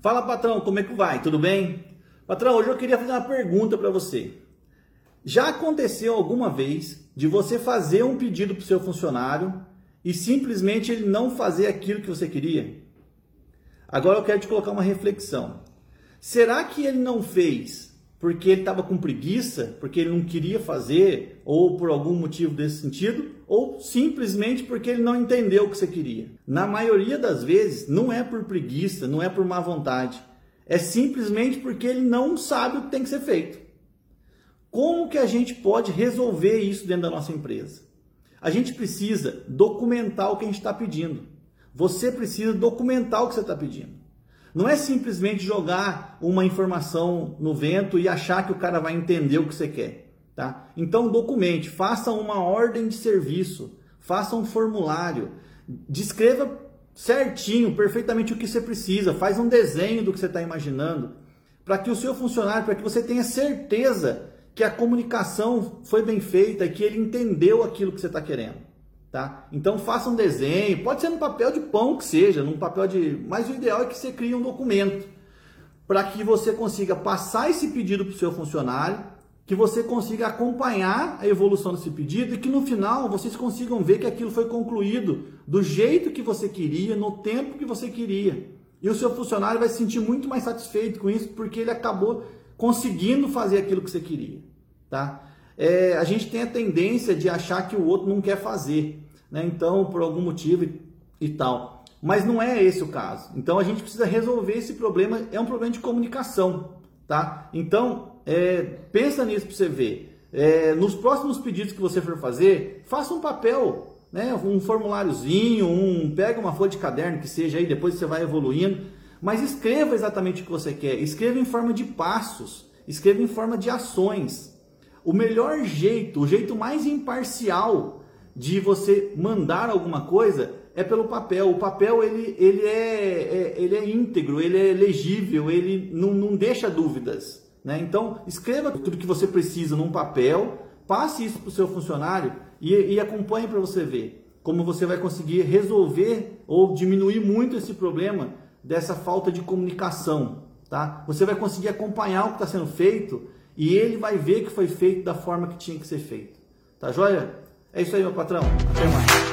Fala patrão, como é que vai? Tudo bem? Patrão, hoje eu queria fazer uma pergunta para você. Já aconteceu alguma vez de você fazer um pedido para o seu funcionário e simplesmente ele não fazer aquilo que você queria? Agora eu quero te colocar uma reflexão. Será que ele não fez porque ele estava com preguiça, porque ele não queria fazer, ou por algum motivo desse sentido, ou simplesmente porque ele não entendeu o que você queria. Na maioria das vezes, não é por preguiça, não é por má vontade, é simplesmente porque ele não sabe o que tem que ser feito. Como que a gente pode resolver isso dentro da nossa empresa? A gente precisa documentar o que a gente está pedindo. Você precisa documentar o que você está pedindo. Não é simplesmente jogar uma informação no vento e achar que o cara vai entender o que você quer. Tá? Então documente, faça uma ordem de serviço, faça um formulário, descreva certinho, perfeitamente o que você precisa, faz um desenho do que você está imaginando, para que o seu funcionário, para que você tenha certeza que a comunicação foi bem feita e que ele entendeu aquilo que você está querendo. Tá? Então faça um desenho, pode ser num papel de pão que seja, num papel de. Mas o ideal é que você crie um documento para que você consiga passar esse pedido para o seu funcionário, que você consiga acompanhar a evolução desse pedido e que no final vocês consigam ver que aquilo foi concluído do jeito que você queria, no tempo que você queria. E o seu funcionário vai se sentir muito mais satisfeito com isso porque ele acabou conseguindo fazer aquilo que você queria. Tá? É, a gente tem a tendência de achar que o outro não quer fazer, né? Então, por algum motivo e, e tal. Mas não é esse o caso. Então, a gente precisa resolver esse problema. É um problema de comunicação, tá? Então, é, pensa nisso para você ver. É, nos próximos pedidos que você for fazer, faça um papel, né? Um formuláriozinho, um pega uma folha de caderno que seja aí, depois você vai evoluindo, mas escreva exatamente o que você quer. Escreva em forma de passos, escreva em forma de ações. O melhor jeito, o jeito mais imparcial de você mandar alguma coisa é pelo papel. O papel ele, ele, é, é ele é íntegro, ele é legível, ele não, não deixa dúvidas. Né? Então, escreva tudo que você precisa num papel, passe isso para o seu funcionário e, e acompanhe para você ver como você vai conseguir resolver ou diminuir muito esse problema dessa falta de comunicação. Tá? Você vai conseguir acompanhar o que está sendo feito e ele vai ver que foi feito da forma que tinha que ser feito. Tá joia? É isso aí, meu patrão. Até mais.